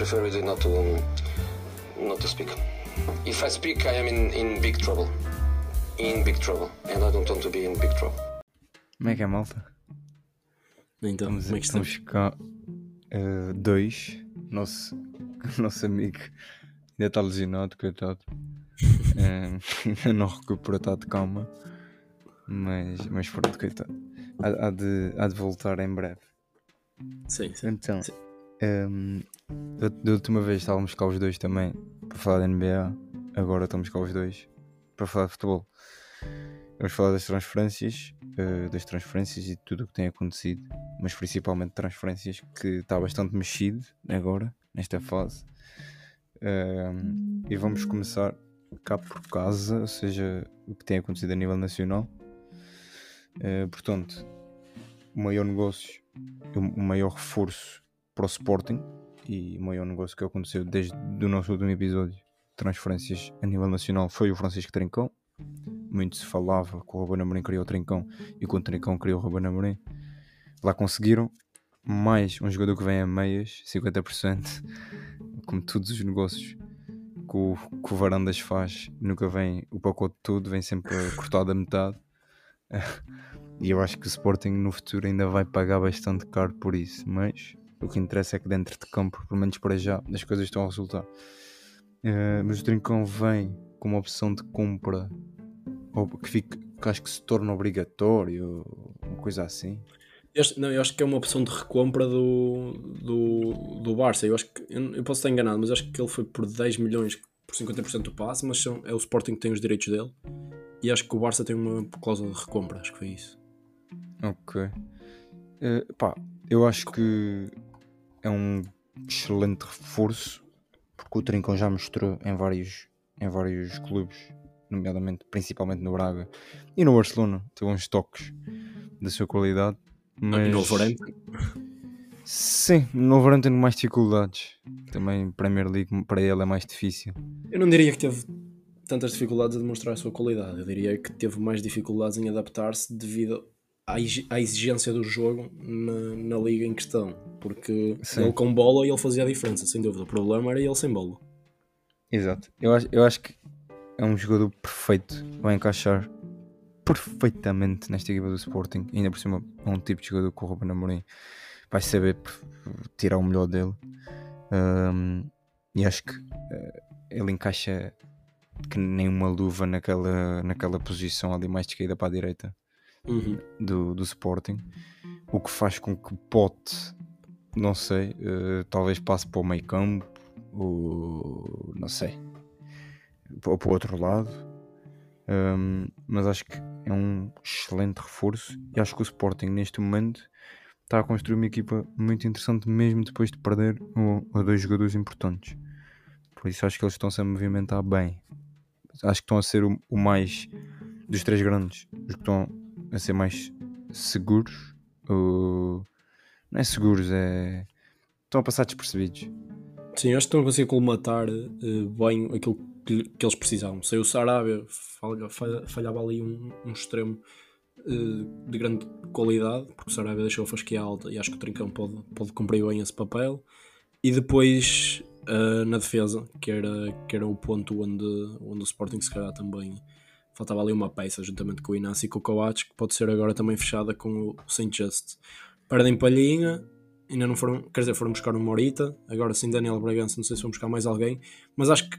prefer really not to not to speak. If I speak, I am in, in big trouble. In big trouble, and I don't want to be in big trouble. Como é que é, malta? Então, Estamos, como é que estamos? estamos cá eh, dois. Nosso, nosso amigo ainda está lesionado, coitado. Eh, ainda não recuperou, está de calma. Mas, mas pronto, coitado. Há, há de, há de voltar em breve. Sim, sim. Então, Sim. Ehm, da, última vez estávamos cá os dois também para falar da NBA. Agora estamos cá os dois para falar de futebol. Vamos falar das transferências, eh, das transferências e de tudo o que tem acontecido, mas principalmente transferências que está bastante mexido agora, nesta fase. Ehm, e vamos começar cá por casa, ou seja, o que tem acontecido a nível nacional. Eh, portanto, o maior negócio, o maior reforço para o Sporting e o maior negócio que aconteceu desde o nosso último episódio transferências a nível nacional foi o Francisco Trincão. Muito se falava que o Ruben Amorim queria o Trincão e que o Trincão queria o Ruben Amorim. Lá conseguiram mais um jogador que vem a meias, 50%, como todos os negócios que o, que o Varandas faz, nunca vem o pacote todo, vem sempre cortado a metade. E eu acho que o Sporting no futuro ainda vai pagar bastante caro por isso. Mas o que interessa é que dentro de campo, pelo menos para já, as coisas estão a resultar. Eh, mas o Trincão vem com uma opção de compra ou que, que acho que se torna obrigatório, uma coisa assim. Eu acho, não, eu acho que é uma opção de recompra do, do, do Barça. Eu acho que eu, eu posso estar enganado, mas acho que ele foi por 10 milhões por 50% do passe, mas são, é o Sporting que tem os direitos dele. E acho que o Barça tem uma cláusula de recompra, acho que foi isso. Ok. Eh, pá, eu acho que é um excelente reforço porque o Trincão já mostrou em vários, em vários clubes, nomeadamente, principalmente no Braga e no Barcelona, teve uns toques da sua qualidade. Mas... E no Wolverhampton? Sim, no Wolverhampton tem mais dificuldades. Também Premier League para ele é mais difícil. Eu não diria que teve tantas dificuldades a demonstrar a sua qualidade. Eu diria que teve mais dificuldades em adaptar-se devido à exi- à exigência do jogo na, na liga em questão. Porque Sim. ele com bola ele fazia a diferença, sem dúvida. O problema era ele sem bola. Exato. Eu acho, eu acho que é um jogador perfeito. Vai encaixar perfeitamente nesta equipa do Sporting. Ainda por cima é um tipo de jogador que o Ruben Amorim vai saber tirar o melhor dele. Ahm, e acho que eh, ele encaixa que nem uma luva naquela, naquela posição ali mais de esquerda para a direita Uhum. do, do Sporting. O que faz com que Pote, não sei, eh, talvez passe para o meio campo, ou não sei, ou para o outro lado. Um, mas acho que é um excelente reforço e acho que o Sporting neste momento está a construir uma equipa muito interessante mesmo depois de perder o, a dois jogadores importantes. Por isso acho que eles estão-se a movimentar bem. Acho que estão a ser o, o mais dos três grandes, os que estão a ser mais seguros. ou- não é seguros, é. Estão a passar despercebidos. Sim, acho que estão a conseguir colmatar eh, bem aquilo que, que eles precisavam. Sei o Sarabia falha- falha- falhava ali um, um extremo eh, de grande qualidade, porque o Sarabia deixou a fasquia alta e acho que o Trincão pode, pode cumprir bem esse papel. E depois eh, na defesa, que era, que era o ponto onde, onde o Sporting se calhar também faltava ali uma peça, juntamente com o Inácio e com o Coates, que pode ser agora também fechada com o Saint Just. Perdem palhinha, ainda não foram, quer dizer, foram buscar o Morita, agora sim Daniel Bragança, não sei se vão buscar mais alguém, mas acho que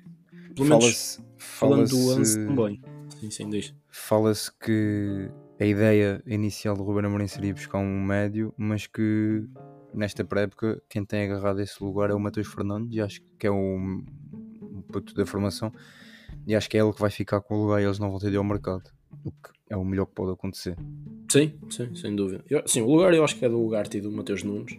pelo menos Fala-se falando do Anse fala-se- também. Sim, sim, diz. fala-se que a ideia inicial do Ruben Amorim seria buscar um médio, mas que nesta pré-época quem tem agarrado esse lugar é o Matheus Fernandes, e acho que é um puto da formação, e acho que é ele que vai ficar com o lugar e eles não vão ter de ao mercado, o que é o melhor que pode acontecer. Sim, sim, sem dúvida. Eu- sim, o lugar eu acho que é do Ugarte e do Mateus Nunes.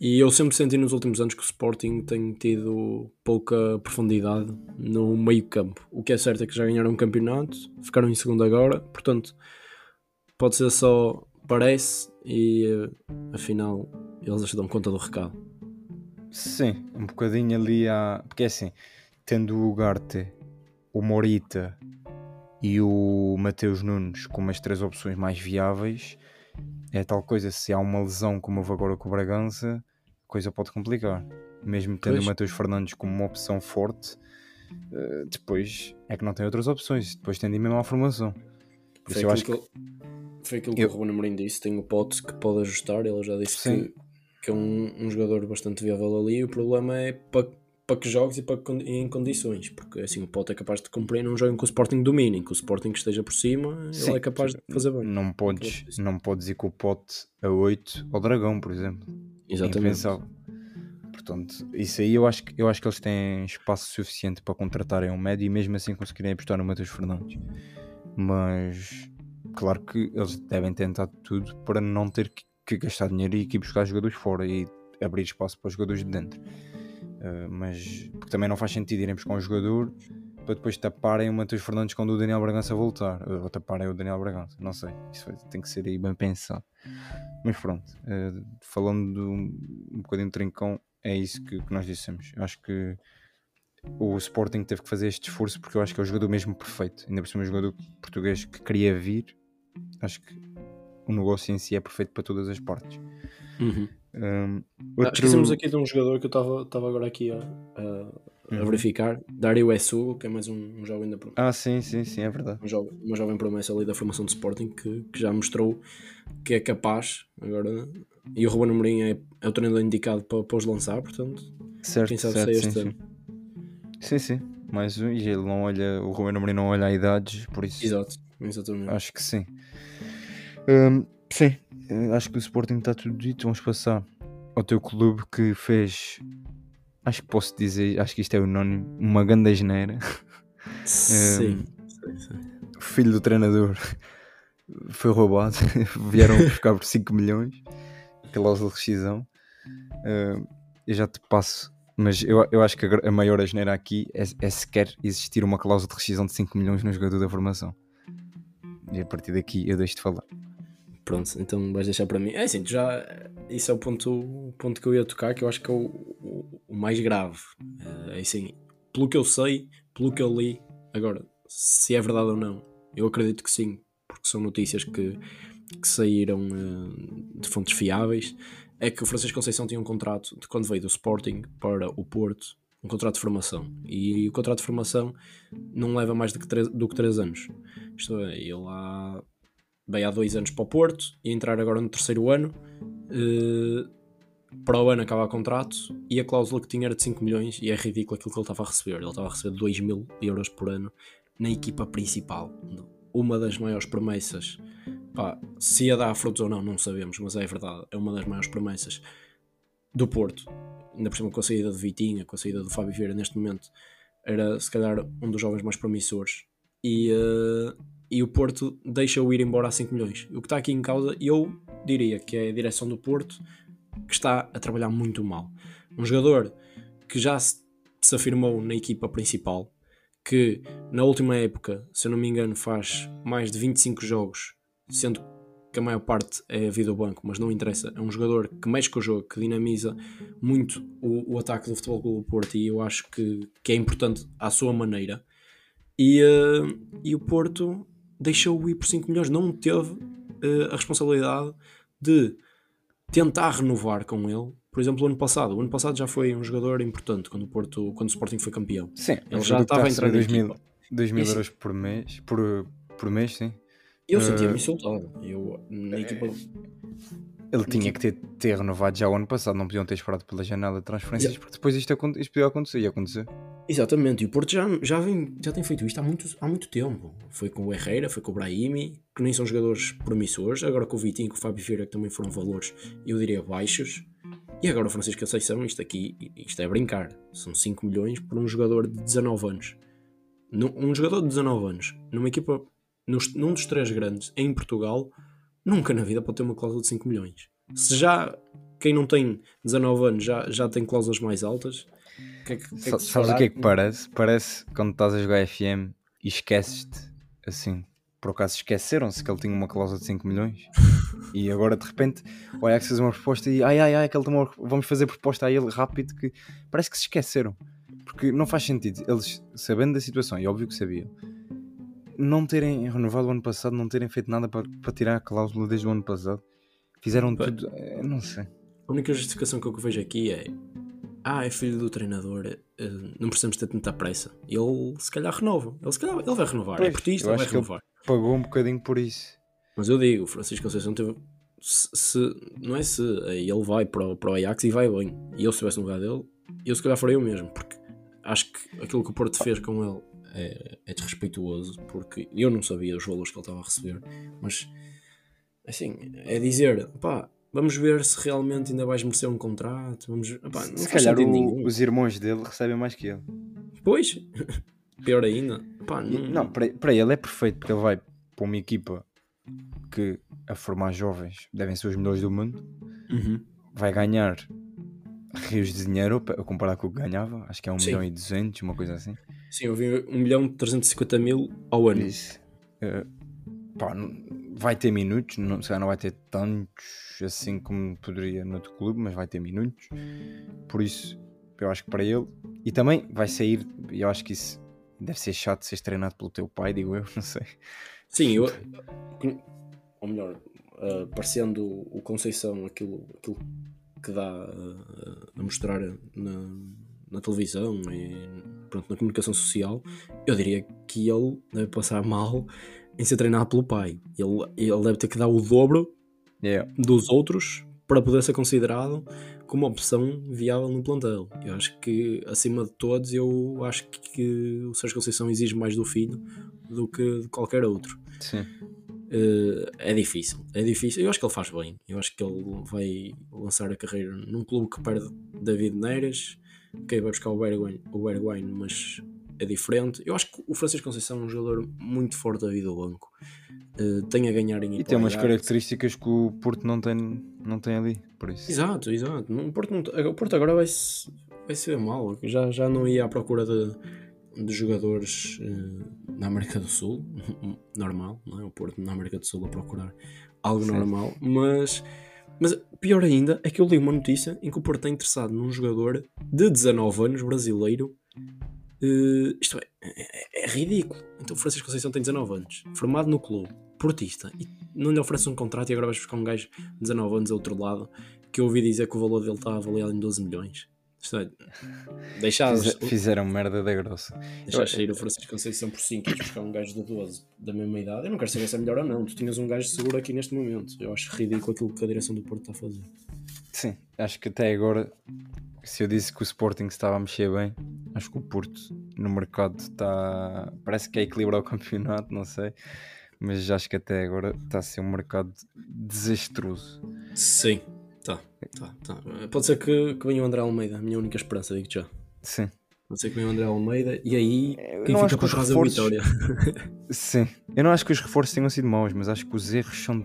E eu sempre senti nos últimos anos que o Sporting tem tido pouca profundidade no meio campo. O que é certo é que já ganharam um campeonato, ficaram em segundo agora, portanto, pode ser só parece e eh, afinal eles dão conta do recado. Sim, um bocadinho ali há. Porque é assim, tendo o Ugarte, o Morita e o Mateus Nunes como as três opções mais viáveis, é tal coisa, se há uma lesão como houve agora com o Bragança, a coisa pode complicar. Mesmo tendo Pois. o Matheus Fernandes como uma opção forte, eh, depois é que não tem outras opções. Depois tem de ir mesmo à formação. Por Foi isso eu acho que, ele- foi aquilo que Eu- o Ruben Amorim disse. Tem o pote que pode ajustar. Ele já disse Sim. que, que é um, um jogador bastante viável ali. O problema é para, para que jogues e para que e em condições. Porque assim, o pote é capaz de cumprir. Não joguem com o Sporting dominem. Que o Sporting esteja por cima, Sim, ele é capaz de fazer bem. não podes, não podes ir com o pote a 8 ao Dragão, por exemplo. Exatamente. Portanto, isso aí eu acho, que, eu acho que eles têm espaço suficiente para contratarem um médio e mesmo assim conseguirem apostar no Matheus Fernandes. Mas claro que eles devem tentar tudo para não ter que, que gastar dinheiro e ir buscar jogadores fora e abrir espaço para os jogadores de dentro. Uh, mas porque também não faz sentido irem buscar um jogador para depois taparem o Matheus Fernandes quando o Daniel Bragança voltar. Ou taparem o Daniel Bragança. Não sei. Isso tem que ser aí bem pensado. Mas pronto, uh, falando do- um bocadinho de trincão, é isso que, que nós dissemos. Eu acho que o Sporting teve que fazer este esforço porque eu acho que é o jogador mesmo perfeito. Ainda por cima, um jogador português que queria vir. Acho que o negócio em si é perfeito para todas as partes. Uhum. Um, Ah, outro- Esquecemos aqui de um jogador que eu estava agora aqui a, a- a Uhum. verificar. Dario Essu, que é mais um, um jovem da promessa. Ah, sim, sim, sim, é verdade. um jovem, uma jovem promessa ali da formação de Sporting que, que já mostrou que é capaz agora e o Ruben Amorim é, é o treinador indicado para, para os lançar, portanto Certo, quem sabe certo, é sim, este sim. ano. Sim, sim. Mais um, e ele não olha, o Ruben Amorim não olha a idades, por isso Exato, exatamente. acho que sim. Hum, sim, acho que o Sporting está tudo dito. Vamos passar ao teu clube que fez, acho que posso dizer, acho que isto é unânime, uma grande geneira. Sim, sim, sim. O filho do treinador foi roubado, vieram buscar por 5 milhões, cláusula de rescisão. Hum, eu já te passo, mas eu, eu acho que a, a maior asneira aqui é, é sequer existir uma cláusula de rescisão de 5 milhões no jogador da formação. E a partir daqui eu deixo de falar. Pronto, então vais deixar para mim. É assim, já. Isso é o ponto, o ponto que eu ia tocar, que eu acho que é o, o, o mais grave. É assim, pelo que eu sei, pelo que eu li, agora, se é verdade ou não, eu acredito que sim, porque são notícias que, que saíram eh, de fontes fiáveis. É que o Francisco Conceição tinha um contrato de quando veio do Sporting para o Porto, um contrato de formação. E o contrato de formação não leva mais do que 3, do que três anos. Isto é, ele há veio há dois anos para o Porto e entrar agora no terceiro ano. eh, para o ano acabar o contrato e a cláusula que tinha era de 5 milhões e é ridículo aquilo que ele estava a receber. Ele estava a receber 2 mil euros por ano na equipa principal. Uma das maiores promessas. Pá, se ia dar frutos ou não, não sabemos, mas é verdade. É uma das maiores promessas do Porto. Ainda por cima com a saída de Vitinha, com a saída do Fábio Vieira neste momento, era se calhar um dos jovens mais promissores. E, eh, e o Porto deixa-o ir embora a 5 milhões. O que está aqui em causa, eu diria que é a direção do Porto que está a trabalhar muito mal. Um jogador que já se, afirmou na equipa principal, que na última época, se eu não me engano, faz mais de 25 jogos, sendo que a maior parte é a vida ao banco, mas não interessa. É um jogador que mexe com o jogo, que dinamiza muito o, o ataque do Futebol do Porto e eu acho que, que é importante à sua maneira. E, eh, e o Porto deixou-o ir por 5 milhões, não teve eh, a responsabilidade de tentar renovar com ele. Por exemplo, o ano passado. O ano passado já foi um jogador importante quando o, Porto, quando o Sporting foi campeão. Sim, Ele já estava na receber equipa. 2 mil Esse- euros por mês, por, por mês, sim. Eu Eh, sentia-me insultado. Eu, na equipa, Ele tinha que ter, ter renovado já o ano passado, não podiam ter esperado pela janela de transferências, porque depois isto, isto podia acontecer e acontecer. Exatamente, e o Porto já, já, vem, já tem feito isto há muito, há muito tempo. Foi com o Herrera, foi com o Brahimi, que nem são jogadores promissores. Agora com o Vitinho com o Fábio Vieira, que também foram valores, eu diria, baixos. E agora o Francisco Conceição, isto aqui, isto é brincar. São 5 milhões por um jogador de 19 anos. Um jogador de 19 anos, numa equipa, num dos três grandes, em Portugal, nunca na vida pode ter uma cláusula de 5 milhões. Se já quem não tem 19 anos já, já tem cláusulas mais altas, que é que, o que, é Sabes o que é que parece? Parece quando estás a jogar FM e esqueces-te, assim, por acaso esqueceram-se que ele tinha uma cláusula de 5 milhões e agora de repente o Ajax fez uma proposta e ai ai ai, que ele tomou, vamos fazer proposta a ele rápido que parece que se esqueceram. Porque não faz sentido, eles sabendo da situação, e óbvio que sabiam, não terem renovado o ano passado, não terem feito nada para, para tirar a cláusula desde o ano passado. Fizeram tudo, eh, não sei. A única justificação que eu vejo aqui é ah, é filho do treinador, eh, não precisamos ter tanta pressa. Ele se calhar renova. Ele se calhar ele vai renovar. Pois, é portista, ele vai renovar. Pagou um bocadinho por isso. Mas eu digo, o Francisco Conceição teve. Se, se- não é se, é ele vai para, o- para o Ajax e vai bem. E eu, se estivesse no lugar dele, eu se calhar faria o mesmo, porque acho que aquilo que o Porto fez com ele é, é desrespeituoso, porque eu não sabia os valores que ele estava a receber, mas assim, é dizer, pá, vamos ver se realmente ainda vais merecer um contrato, vamos, Se calhar o- os irmãos dele recebem mais que ele. Pois, pior ainda, não, Não, para, para ele é perfeito, porque ele vai para uma equipa que a formar jovens devem ser os melhores do mundo, Uhum. vai ganhar rios de dinheiro a comparar com o que ganhava, acho que é 1 Sim. milhão e 200, uma coisa assim. Sim, eu vi 1 milhão e 350 mil ao ano. Isso. Eh, pá, não- vai ter minutos, não, se calhar não vai ter tantos assim como poderia noutro clube, mas vai ter minutos. Por isso, eu acho que para ele. E também vai sair, eu acho que isso deve ser chato seres treinado pelo teu pai, digo eu, não sei. Sim, eu, ou melhor, uh, parecendo o Conceição aquilo, aquilo que dá uh, a mostrar na, na televisão e pronto, na comunicação social, eu diria que ele deve passar mal em ser treinado pelo pai. Ele, ele deve ter que dar o dobro Yeah. dos outros para poder ser considerado como uma opção viável no plantel. Eu acho que, acima de todos, eu acho que o Sérgio Conceição exige mais do filho do que de qualquer outro. Sim. Eh, é difícil, é difícil. Eu acho que ele faz bem. Eu acho que ele vai lançar a carreira num clube que perde David Neres, que vai buscar o Bergwijn, o Bergwijn, mas é diferente. Eu acho que o Francisco Conceição é um jogador muito forte a vida do banco. Eh, tem a ganhar em E tem umas características que o Porto não tem, não tem ali, por isso. Exato, exato. O Porto, não- o Porto agora vai, se- vai ser mal. Já, já não ia à procura de, de jogadores eh, na América do Sul. Normal, não é? O Porto na América do Sul a procurar algo Sim. normal. Mas, mas pior ainda é que eu li uma notícia em que o Porto está interessado num jogador de 19 anos, brasileiro. Eh, isto é, é, é ridículo. Então o Francisco Conceição tem 19 anos, formado no clube, portista, e não lhe oferece um contrato e agora vais buscar um gajo de 19 anos a outro lado que eu ouvi dizer que o valor dele está avaliado em 12 milhões. Isto é, deixares, Fize- Fizeram merda da grossa. deixares sair o Francisco Conceição por 5 e buscar um gajo de 12 da mesma idade. Eu não quero saber se é melhor ou não. Tu tinhas um gajo seguro aqui neste momento. Eu acho ridículo aquilo que a direção do Porto está a fazer. Sim, acho que até agora, se eu disse que o Sporting estava a mexer bem, acho que o Porto no mercado está. Parece que é equilibrar o campeonato, não sei. Mas acho que até agora está a ser um mercado desastroso. Sim, tá, tá, tá. Pode ser que, que venha o André Almeida, a minha única esperança, digo já. Sim, Pode ser que venha o André Almeida e aí quem fica por os é reforços- Vitória. sim. Eu não acho que os reforços tenham sido maus, mas acho que os erros são,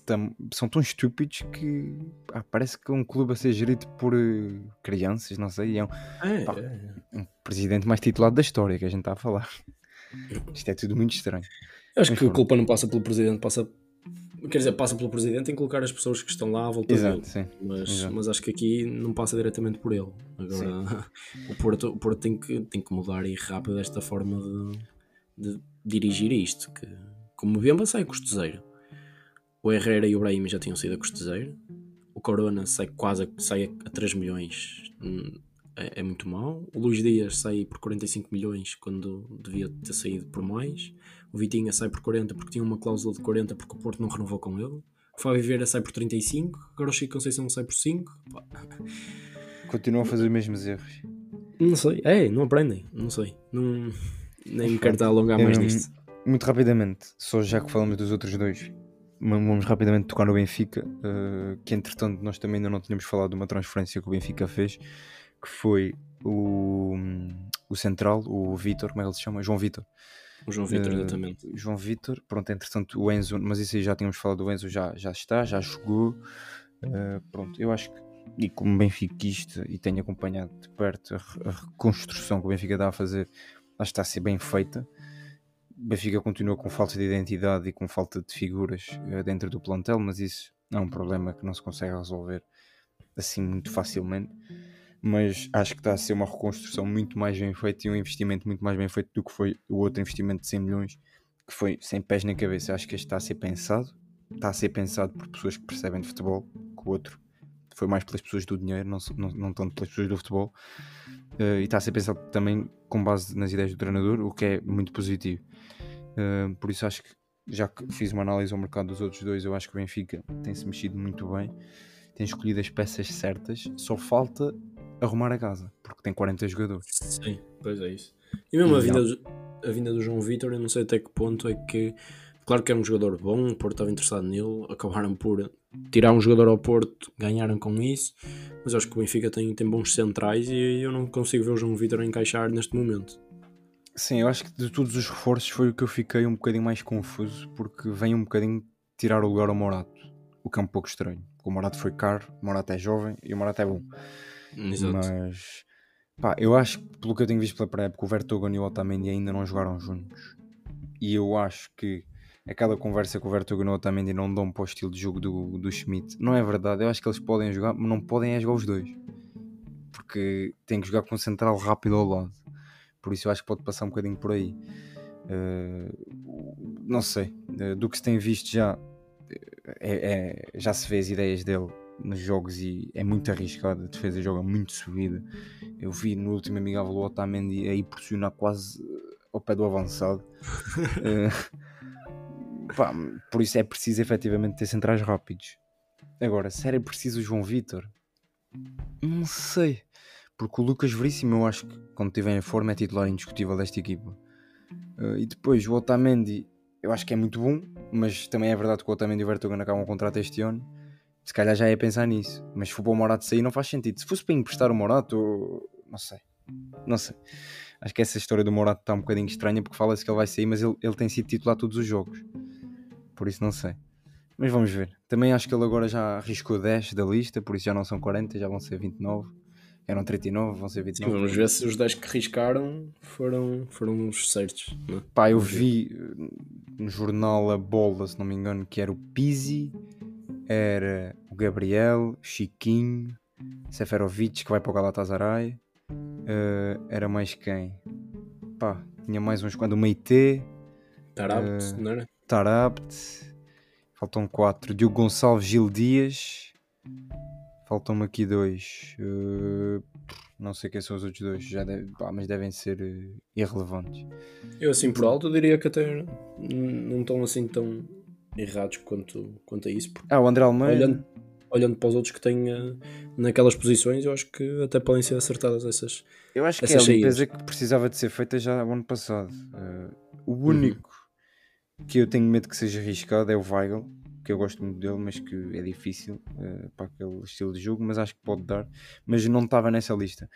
tam- são tão estúpidos que ah, parece que é um clube a ser gerido por eh, crianças, não sei. É um, É, Pá. é. um presidente mais titulado da história que a gente está a falar. Isto é tudo muito estranho. Eu acho Mas que a culpa não passa pelo presidente, passa. Quer dizer, passa pelo presidente em colocar as pessoas que estão lá à volta Exato, dele. sim. Mas, exato. mas acho que aqui não passa diretamente por ele. Agora, o Porto, o Porto tem, que, tem que mudar e rápido esta forma de, de dirigir isto. Que, como Bemba sai a custo zero. O Herrera e o Brahim já tinham saído a custo zero. O Corona sai quase a, sai a 3 milhões. Hum, É, é muito mau. O Luís Dias sai por 45 milhões quando devia ter saído por mais. O Vitinha sai por 40 porque tinha uma cláusula de 40 porque o Porto não renovou com ele. O Fábio Vieira sai por 35. Agora o Chico Conceição sai por 5. Pá, Continuam a fazer os mesmos erros. Não sei. É, não aprendem. Não sei. Não, nem me quero estar a alongar mais Hum, nisto. Muito rapidamente, só já que falamos dos outros dois, vamos rapidamente tocar no Benfica, eh, que entretanto nós também ainda não tínhamos falado de uma transferência que o Benfica fez, que foi o, o Central, o Vitor, como é que ele se chama? João Vitor. O João Vitor, Eh, exatamente. João Vitor, pronto, entretanto o Enzo, mas isso aí já tínhamos falado do Enzo, já, já está, já jogou. Eh, pronto, eu acho que, e como benfiquista, e tenho acompanhado de perto a, a reconstrução que o Benfica está a fazer, acho que está a ser bem feita. Benfica continua com falta de identidade e com falta de figuras eh, dentro do plantel, mas isso é um problema que não se consegue resolver assim muito facilmente. Mas acho que está a ser uma reconstrução muito mais bem feita e um investimento muito mais bem feito do que foi o outro investimento de 100 milhões, que foi sem pés na cabeça. Acho que este está a ser pensado, está a ser pensado por pessoas que percebem de futebol, que o outro foi mais pelas pessoas do dinheiro, não, não, não tanto pelas pessoas do futebol. Uh, e está a ser pensado também com base nas ideias do treinador, o que é muito positivo. Uh, por isso acho que já que fiz uma análise ao mercado dos outros dois, eu acho que o Benfica tem-se mexido muito bem, tem escolhido as peças certas, só falta arrumar a casa, porque tem 40 jogadores. Sim, pois é isso. E mesmo e a, vinda do, a vinda do João Vitor, eu não sei até que ponto é que. Claro que é um jogador bom, o Porto estava interessado nele, acabaram por tirar um jogador ao Porto, ganharam com isso, mas acho que o Benfica tem, tem bons centrais e eu não consigo ver o João Vitor encaixar neste momento. Sim, eu acho que de todos os reforços foi o que eu fiquei um bocadinho mais confuso, porque vem um bocadinho tirar o lugar ao Morato, o que é um pouco estranho. O Morato foi caro, o Morato é jovem e o Morato é bom. Exato. Mas pá, eu acho que pelo que eu tenho visto pela pré-época, o Vertogen e o Otamendi ainda não jogaram juntos. E eu acho que aquela conversa com o Vertogen e o Otamendi não dão para o estilo de jogo do, do Schmidt. Não é verdade, eu acho que eles podem jogar, mas não podem é jogar os dois. Porque tem que jogar com um central rápido ao lado. Por isso eu acho que pode passar um bocadinho por aí. Uh, não sei, uh, do que se tem visto já, é, é, já se vê as ideias dele nos jogos e é muito arriscado. A defesa joga muito subida. Eu vi no último amigável o Otamendi aí pressionar quase ao pé do avançado. uh, pá, por isso é preciso efetivamente ter centrais rápidos. Agora, se era preciso o João Vitor, não sei. Porque o Lucas Veríssimo, eu acho que quando estiver em forma, é titular indiscutível desta equipa. Uh, e depois o Otamendi, eu acho que é muito bom, mas também é verdade que o Otamendi e o Vertogen acabam o contrato este ano se calhar já ia pensar nisso. Mas se for para o Morato sair, não faz sentido. Se fosse para emprestar o Morato, não sei. Não sei. Acho que essa história do Morato está um bocadinho estranha porque fala-se que ele vai sair, mas ele, ele tem sido titular todos os jogos. Por isso não sei. Mas vamos ver. Também acho que ele agora já arriscou 10 da lista, por isso já não são 40, já vão ser 29. Eram 39, vão ser 29. Sim, vamos ver se os 10 que arriscaram foram, foram os certos. Não? É? Pá, eu vi eh, no jornal A Bola, se não me engano, que era o Pizzi era o Gabriel, Chiquinho, Seferovic que vai para o Galatasaray. Uh, era mais quem? Pá, tinha mais uns quando o Meite. Tarabt, uh, não era? Tarabt. Faltam quatro. Diogo Gonçalves, Gil Dias. Faltam-me aqui dois. Uh, não sei quem são os outros dois, já deve, pá, mas devem ser uh, irrelevantes. Eu assim por alto diria que até não estão assim tão errados quanto, quanto a isso. Ah, o André Almeida. Olhando, olhando para os outros que têm uh, naquelas posições, eu acho que até podem ser acertadas essas. Eu acho que é a limpeza que precisava de ser feita já no ano passado. O único uhum. Que eu tenho medo que seja arriscado é o Weigl, que eu gosto muito dele, mas que é difícil uh, para aquele estilo de jogo, mas acho que pode dar. Mas não estava nessa lista.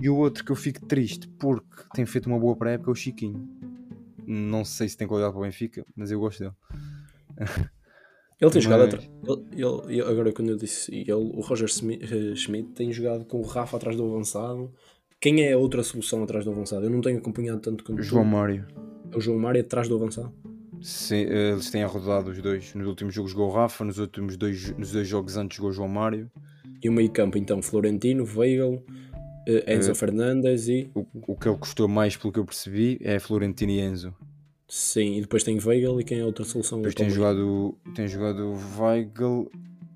E o outro que eu fico triste porque tem feito uma boa pré-época é o Chiquinho. Não sei se tem qualidade para o Benfica, mas eu gosto dele. Ele tem Mas... jogado atrás. Agora, quando eu disse ele, o Roger eh, Schmidt tem jogado com o Rafa atrás do avançado. Quem é a outra solução atrás do avançado? Eu não tenho acompanhado tanto quanto João tu. Mário. É o João Mário atrás do avançado? Sim, eh, eles têm rodado os dois. Nos últimos jogos jogou o Rafa, nos últimos dois, nos dois jogos antes jogou o João Mário. E o meio campo, então, Florentino, Weigl, eh, Enzo uh, Fernandes e. O, o que ele custou mais, pelo que eu percebi, é Florentino e Enzo. Sim, e depois tem Weigl e quem é a outra solução? Depois tem jogado, tem jogado Weigl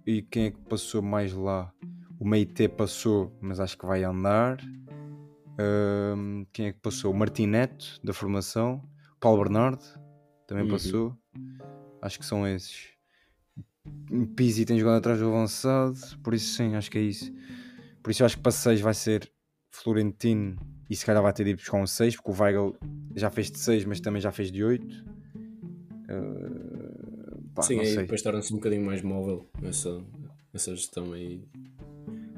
e quem é que passou mais lá? O Meite passou, mas acho que vai andar. Um, quem é que passou? O Martineto, da formação. Paulo Bernardo, também uhum. passou. Acho que são esses. Pizzi tem jogado atrás do avançado, por isso sim, acho que é isso. Por isso acho que para 6 vai ser Florentino e se calhar vai ter de ir buscar um 6, porque o Weigl já fez de 6, mas também já fez de 8. Uh, pá, Sim, aí depois torna-se um bocadinho mais móvel essa, essa gestão aí.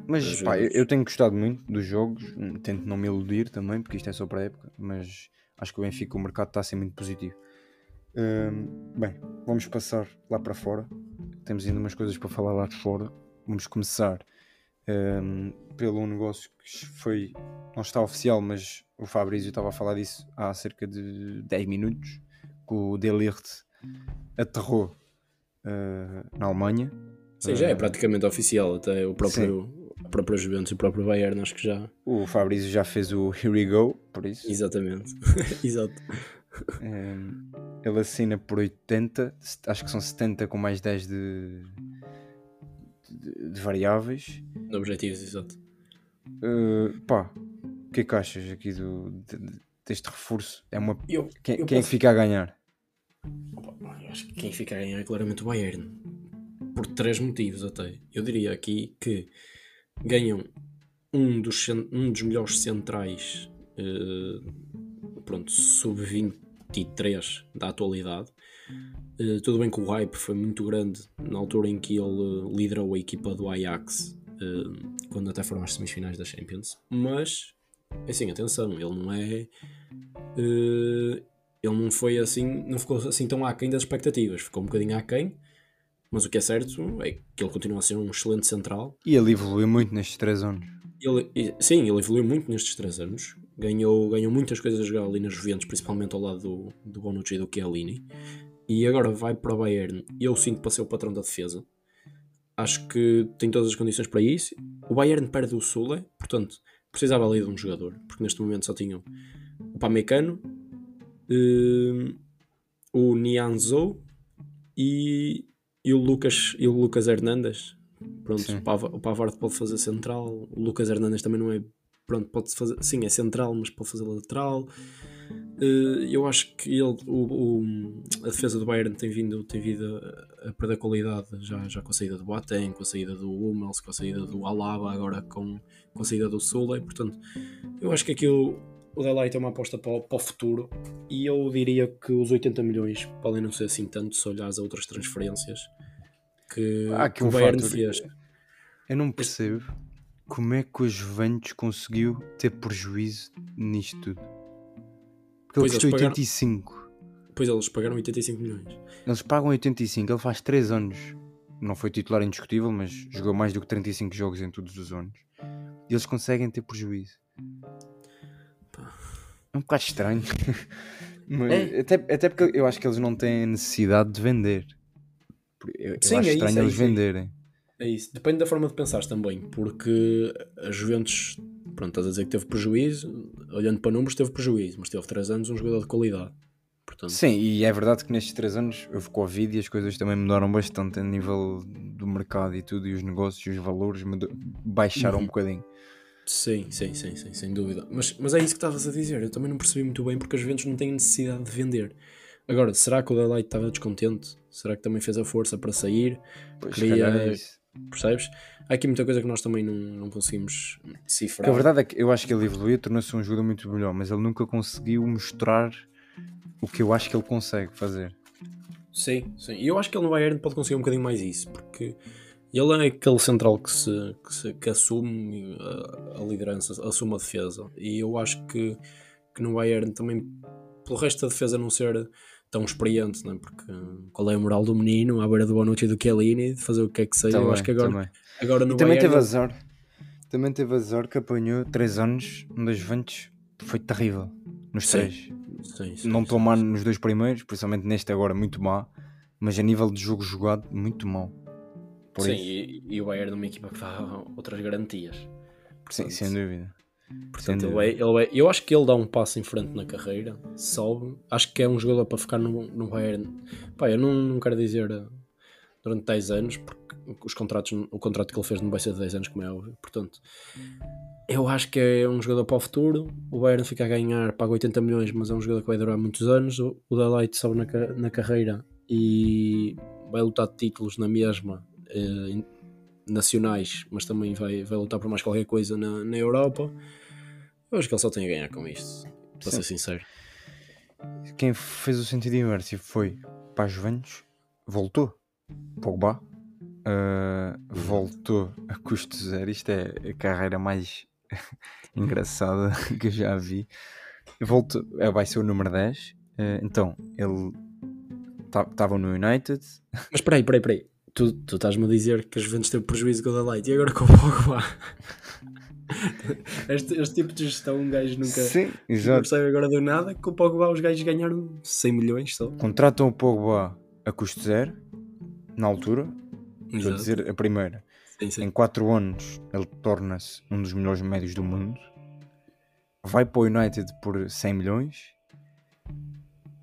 Mas pá, eu, eu, tenho gostado muito dos jogos, tento não me iludir também, porque isto é só para a época, mas acho que o Benfica, o mercado está a ser muito positivo. Uh, bem, vamos passar lá para fora. Temos ainda umas coisas para falar lá de fora. Vamos começar um, pelo negócio que foi, não está oficial, mas o Fabrício estava a falar disso há cerca de 10 minutos, que o Delirte aterrou uh, na Alemanha. Sim, já é praticamente oficial, até o próprio, a própria Juventus e o próprio Bayern, acho que já. O Fabrício já fez o Here We Go, por isso. Exatamente, exato. Um, ele assina por 80, acho que são 70 com mais 10 de, de, de variáveis. De objetivos, exato. Uh, pá, o que é que achas aqui do, de- deste reforço? É uma, Eu, quem, eu quem é fica a ganhar? Opa, acho que quem fica a ganhar é claramente o Bayern. Por três motivos até. Eu diria aqui que ganham um dos, um dos melhores centrais eh, pronto, sub-23 da atualidade. Eh, tudo bem que o hype foi muito grande na altura em que ele eh, liderou a equipa do Ajax, eh, quando até foram às semifinais da Champions. Mas, assim, atenção, ele não é. ele não foi assim, não ficou assim tão aquém das expectativas, ficou um bocadinho aquém, mas o que é certo é que ele continua a ser um excelente central. E ele evoluiu muito nestes três anos. Ele, sim, ele evoluiu muito nestes três anos, ganhou, ganhou muitas coisas a jogar ali nas Juventus, principalmente ao lado do, do Bonucci e do Chiellini, e agora vai para o Bayern. Eu sinto para ser o patrão da defesa. Acho que tem todas as condições para isso. O Bayern perde o Sule, portanto, precisava ali de um jogador, porque neste momento só tinham o Pamecano, eh, o Nianzou e, e o Lucas e o Lucas Hernandes. Pronto, Sim. o Pavard pode fazer central, o Lucas Hernandes também não é. Pronto, pode fazer. Sim, é central, mas pode fazer lateral. Eh, eu acho que ele, o, o- a defesa do Bayern tem vindo, tem vindo a, perder qualidade já, já com a saída do Boateng, com a saída do Hummels, com a saída do Alaba, agora com, com a saída do Sule. Portanto, eu acho que aquilo o Delight é uma aposta para, o- para o futuro e eu diria que os 80 milhões podem não ser assim tanto se olhares a outras transferências que, Há aqui que um o Bayern fator. fez. Eu não percebo como é que o Juventus conseguiu ter prejuízo nisto tudo. Porque ele Pois, custou eles pagaram- 85. Depois eles pagaram 85 milhões. Eles pagam 85, ele faz 3 anos. Não foi titular indiscutível, mas jogou mais do que 35 jogos em todos os anos. E eles conseguem ter prejuízo. É um bocado estranho. É. até, até porque eu acho que eles não têm necessidade de vender. Eu, eu Sim, acho é isso, estranho é eles isso, é isso. venderem. É isso. Depende da forma de pensar também, porque a Juventus, pronto, estás a dizer que teve prejuízo, olhando para números, teve prejuízo, mas teve 3 anos um jogador de qualidade. Portanto, Sim, e é verdade que nestes 3 anos houve Covid e as coisas também mudaram bastante a nível do mercado e tudo, e os negócios e os valores baixaram Uhum. um bocadinho. Sim, sim, sim, sim, sem dúvida. Mas, mas é isso que estavas a dizer. Eu também não percebi muito bem porque as Juventus não têm necessidade de vender. Agora, será que o Delight estava descontente? Será que também fez a força para sair? Pois, Queria-. Percebes? Há aqui muita coisa que nós também não, não conseguimos decifrar. A verdade é que eu acho que ele evoluiu, tornou-se um jogador muito melhor, mas ele nunca conseguiu mostrar o que eu acho que ele consegue fazer. Sim, sim. E eu acho que ele no Bayern pode conseguir um bocadinho mais isso, porque ele é aquele central que, se, que, se- que assume a, a liderança, assume a defesa. E eu acho que, que no Bayern também, pelo resto da defesa não ser tão experiente, né? porque qual é a moral do menino à beira do Bonucci e do Chiellini de fazer o que é que seja. eu Também, acho que agora, também. agora no E também Bayern... teve azar. Também teve azar que apanhou 3 anos um dos Juventus. Foi terrível. Nos Sim. três. Sim, sim, Não sim, estou má sim. nos dois primeiros, principalmente neste agora, muito má. Mas a nível de jogo jogado, muito mau. Por Sim, isso, e, e o Bayern é uma equipa que dá outras garantias. sim, Portanto, sem dúvida. Portanto, ele é, ele é- eu acho que ele dá um passo em frente na carreira, sobe. Acho que é um jogador para ficar no, no Bayern. Pá, eu não, não quero dizer uh, durante 10 anos, porque os contratos, o contrato que ele fez não vai ser de 10 anos, como é óbvio. Portanto, eu acho que é um jogador para o futuro. O Bayern fica a ganhar, paga 80 milhões, mas é um jogador que vai durar muitos anos. O, o Delight sobe na, na carreira e vai lutar de títulos na mesma. eh, nacionais, mas também vai, vai lutar por mais qualquer coisa na, na Europa. Eu acho que ele só tem a ganhar com isto, para Sim. ser sincero. Quem fez o sentido inverso foi para a Juventus, voltou. Pogba. Uh, voltou a custo zero. Isto é a carreira mais engraçada que eu já vi. Voltou, é, vai ser o número 10. Uh, então, ele estava no United. Mas espera aí, espera aí, espera aí. Tu, tu estás-me a dizer que a Juventus teve prejuízo com o Delight e agora com o Pogba. este, este tipo de gestão um gajo nunca Sim, não percebe agora do nada. Com o Pogba os gajos ganharam 100 milhões só. Contratam o Pogba a custo zero. Na altura, estou a Exato. dizer a primeira. Sim, sim. Em 4 anos ele torna-se um dos melhores médios do mundo. Vai para o United por 100 milhões.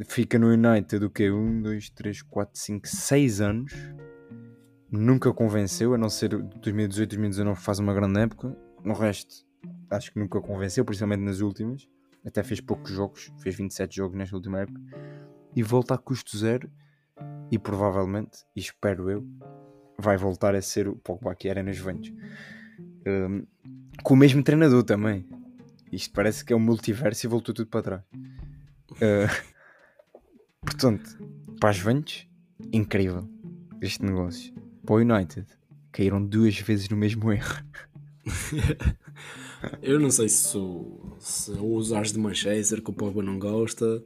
Fica no United o que? 1, 2, 3, 4, 5, 6 anos. nunca convenceu, a não ser 2018, 2019 faz uma grande época. No resto, acho que nunca convenceu, principalmente nas últimas. Até fez poucos jogos, fez 27 jogos nesta última época. E volta a custo zero. E provavelmente, e espero eu, vai voltar a ser o Pogba que era nas Juventus. Um, com o mesmo treinador também. Isto parece que é um multiverso e voltou tudo para trás. Uh, portanto, para as Juventus, incrível este negócio. Para o United, caíram duas vezes no mesmo erro. Eu não sei se, se os Ars de Manchester que o Pogba não gosta,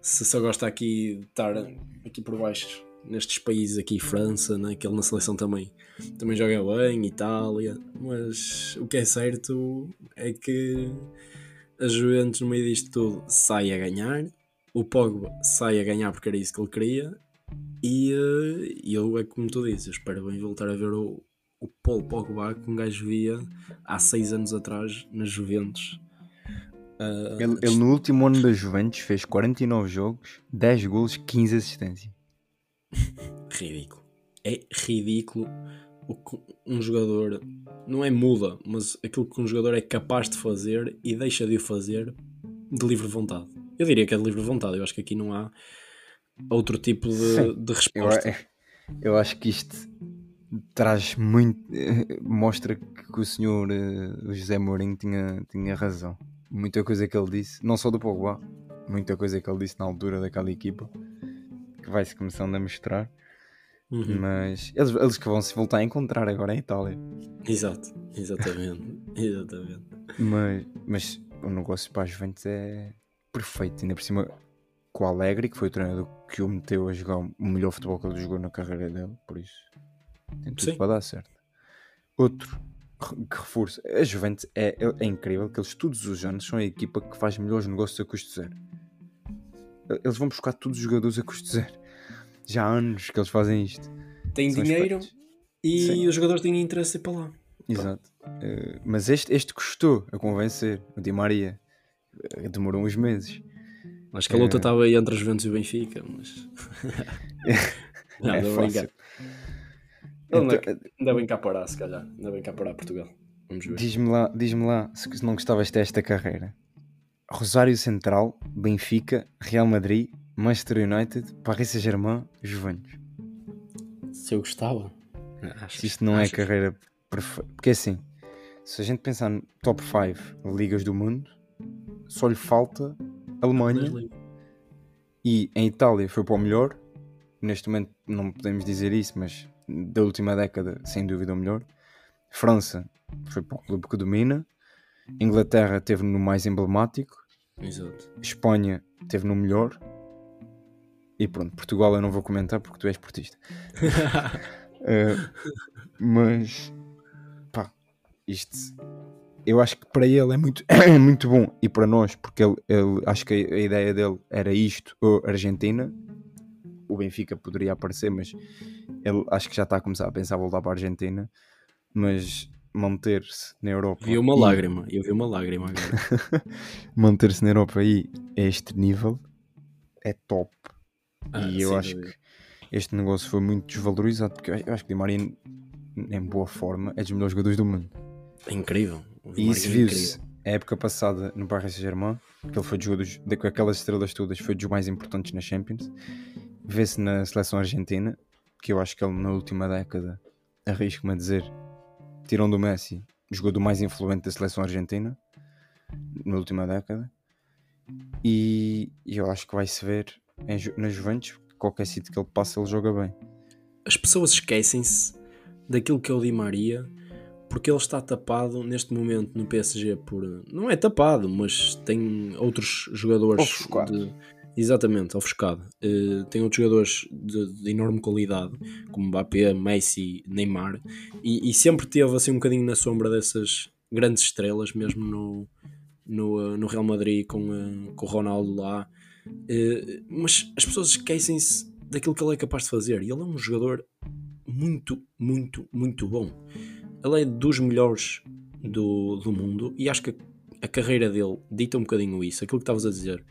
se só gosta aqui de estar aqui por baixo nestes países aqui, França, né, que ele na seleção também, também joga bem, Itália, mas o que é certo é que a Juventus no meio disto tudo sai a ganhar, o Pogba sai a ganhar porque era isso que ele queria e eu é como tu dizes, espero bem voltar a ver o, o Paul Pogba que um gajo via há 6 anos atrás nas Juventus. Uh, ele, ele, no último ano da Juventus fez 49 jogos, 10 golos, 15 assistências. ridículo. É ridículo o que um jogador não é muda, mas aquilo que um jogador é capaz de fazer e deixa de o fazer de livre vontade. Eu diria que é de livre vontade, eu acho que aqui não há outro tipo de, de resposta. Eu, eu, acho que isto traz muito. mostra que o senhor o José Mourinho tinha, tinha razão. Muita coisa que ele disse, não só do Pogba, muita coisa que ele disse na altura daquela equipa que vai-se começando a mostrar. Uhum. Mas eles, eles que vão se voltar a encontrar agora em Itália. Exato, exatamente. exatamente. Mas, mas o negócio para as Juventus é perfeito. Ainda por cima, com o Alegre, que foi o treinador que o meteu a jogar o melhor futebol que ele jogou na carreira dele. Por isso, tem tudo Sim. para dar certo. Outro que reforço, a Juventus é, é, é, incrível que eles todos os anos são a equipa que faz melhores negócios a custo zero. Eles vão buscar todos os jogadores a custo zero já há anos que eles fazem isto. Tem dinheiro e Sim. os jogadores têm interesse para lá. Exato. Uh, mas este, este custou a convencer. O Di Maria uh, demorou uns meses. Acho que a luta estava uh, aí entre os Juventus e o Benfica, mas. não, é não fácil. Então, ainda bem cá parar, se calhar. Ainda bem cá parar Portugal. Vamos ver. Diz-me lá, diz lá se não gostavas desta carreira. Rosário Central, Benfica, Real Madrid, Manchester United, Paris Saint-Germain, Juventus. Se eu gostava. Se isto não é carreira perfeita. Porque é assim, se a gente pensar no top 5 ligas do mundo, só lhe falta Alemanha. E em Itália foi para o melhor. Neste momento não podemos dizer isso, mas da última década, sem dúvida, o melhor. França foi para o clube que domina. Inglaterra teve no mais emblemático. Exato. Espanha teve no melhor. E pronto, Portugal eu não vou comentar porque tu és portista. uh, mas pá, isto eu acho que para ele é muito, é muito bom e para nós, porque ele, ele acho que a, a, ideia dele era isto ou Argentina. O Benfica poderia aparecer, mas ele acho que já está a começar a pensar voltar para a Argentina. Mas manter-se na Europa. Vi uma e... lágrima, eu vi uma lágrima agora. manter-se na Europa aí a este nível é top. Ah, e eu acho que este negócio foi muito desvalorizado, porque eu acho que Di Maria, em boa forma, é dos melhores jogadores do mundo. É incrível. E isso é viu-se a época passada no Paris Saint-Germain, que ele foi dos jogadores, com aquelas estrelas todas, foi dos mais importantes na Champions. Vê-se na seleção argentina, que eu acho que ele na última década, arrisco-me a dizer, tirando do Messi, jogou do mais influente da seleção argentina na última década. E eu acho que vai-se ver em, na Juventus, qualquer sítio que ele passa, ele joga bem. As pessoas esquecem-se daquilo que é o Di Maria porque ele está tapado neste momento no PSG por. Não é tapado, mas tem outros jogadores. Ofuscado. De, exatamente, ofuscado. Uh, tem outros jogadores de, de, enorme qualidade, como Mbappé, Messi, Neymar, e, e, sempre teve assim um bocadinho na sombra dessas grandes estrelas, mesmo no, no, eh, no Real Madrid com, uh, com o Ronaldo lá. Uh, mas as pessoas esquecem-se daquilo que ele é capaz de fazer. E ele é um jogador muito, muito, muito bom. Ele é dos melhores do, do mundo e acho que a carreira dele dita um bocadinho isso, aquilo que estavas a dizer.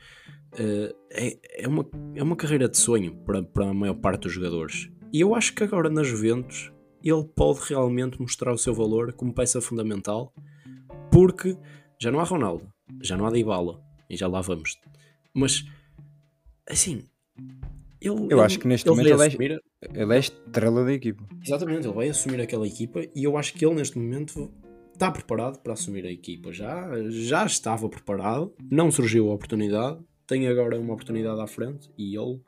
Uh, é, é, uma, é uma carreira de sonho para, para a maior parte dos jogadores. E eu acho que agora na Juventus ele pode realmente mostrar o seu valor como peça fundamental, porque já não há Ronaldo, já não há Dybala, e já lá vamos. Mas, assim, ele, Eu acho que neste ele momento vai ele é- assumir- Ele é estrela da equipa. Exatamente, ele vai assumir aquela equipa e eu acho que ele neste momento está preparado para assumir a equipa. Já, já estava preparado, não surgiu a oportunidade, tem agora uma oportunidade à frente e ele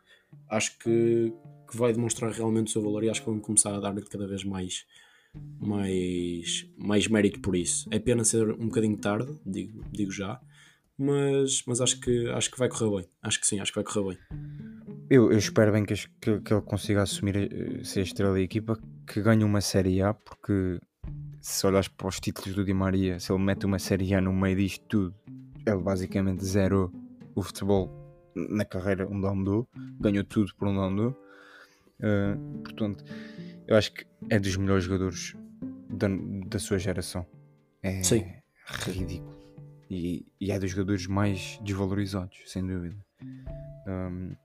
acho que, que vai demonstrar realmente o seu valor e acho que vão começar a dar-lhe cada vez mais, mais, mais mérito por isso. É pena ser um bocadinho tarde, digo, digo já, mas, mas acho, que, acho que vai correr bem. Acho que sim, acho que vai correr bem. Eu, eu espero bem que, que- que ele consiga assumir eh, ser estrela da equipa, que ganhe uma Série A, porque se olhas para os títulos do Di Maria, se ele mete uma Série A no meio disto tudo, ele basicamente zerou o futebol na carreira ele andou, ganhou tudo por onde andou. Eh, portanto, eu acho que é dos melhores jogadores da, da sua geração. É Sim. ridículo. E, e é dos jogadores mais desvalorizados, sem dúvida. Um,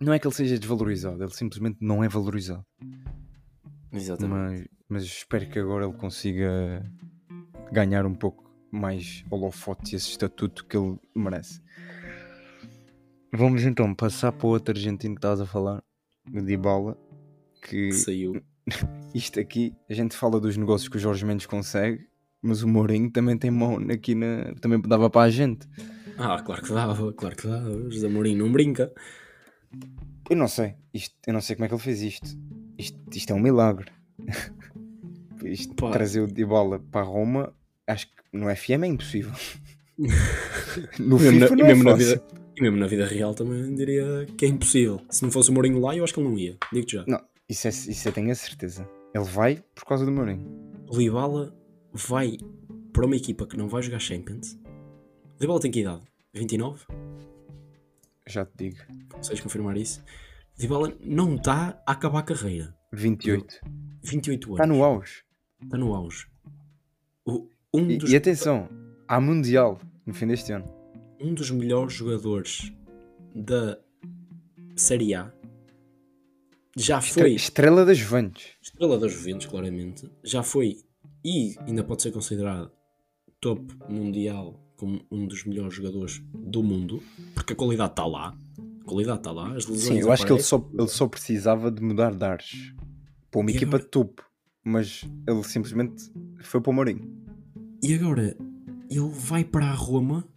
não é que ele seja desvalorizado, ele simplesmente não é valorizado. Mas, mas espero que agora ele consiga ganhar um pouco mais holofote e esse estatuto que ele merece. Vamos então passar para o outro argentino que estavas a falar, o Dybala, que Que saiu. isto aqui, a gente fala dos negócios que o Jorge Mendes consegue, mas o Mourinho também tem mão aqui na. também dava para a gente. Ah, claro que dava, claro que dava. O José Mourinho não brinca. Eu não sei, isto, eu não sei como é que ele fez isto. Isto, isto é um milagre. Isto, Pá. trazer o Dybala para Roma, acho que no FM é impossível. no FIFA na- não e é mesmo na fácil. vida- E mesmo na vida real também diria que é impossível. Se não fosse o Mourinho lá, eu acho que ele não ia. Digo-te já. Não, isso, é, isso eu tenho a certeza. Ele vai por causa do Mourinho. O Dybala vai para uma equipa que não vai jogar Champions. O Dybala tem que idade? 29? Já te digo. Consegues confirmar isso? O Dybala não está a acabar a carreira. 28. 28 anos. Está no auge. Está no auge. O- um, E, dos, e atenção, há Mundial no fim deste ano. Um dos melhores jogadores da Série A já foi Estrela das Juventus. estrela das Juventus, claramente. Já foi e ainda pode ser considerado top mundial como um dos melhores jogadores do mundo, porque a qualidade está lá. A qualidade está lá. As lesões Sim, eu acho que ele só, ele só precisava de mudar de ares para uma E equipa agora? de topo. Mas ele simplesmente foi para o Mourinho. E agora ele vai para a Roma,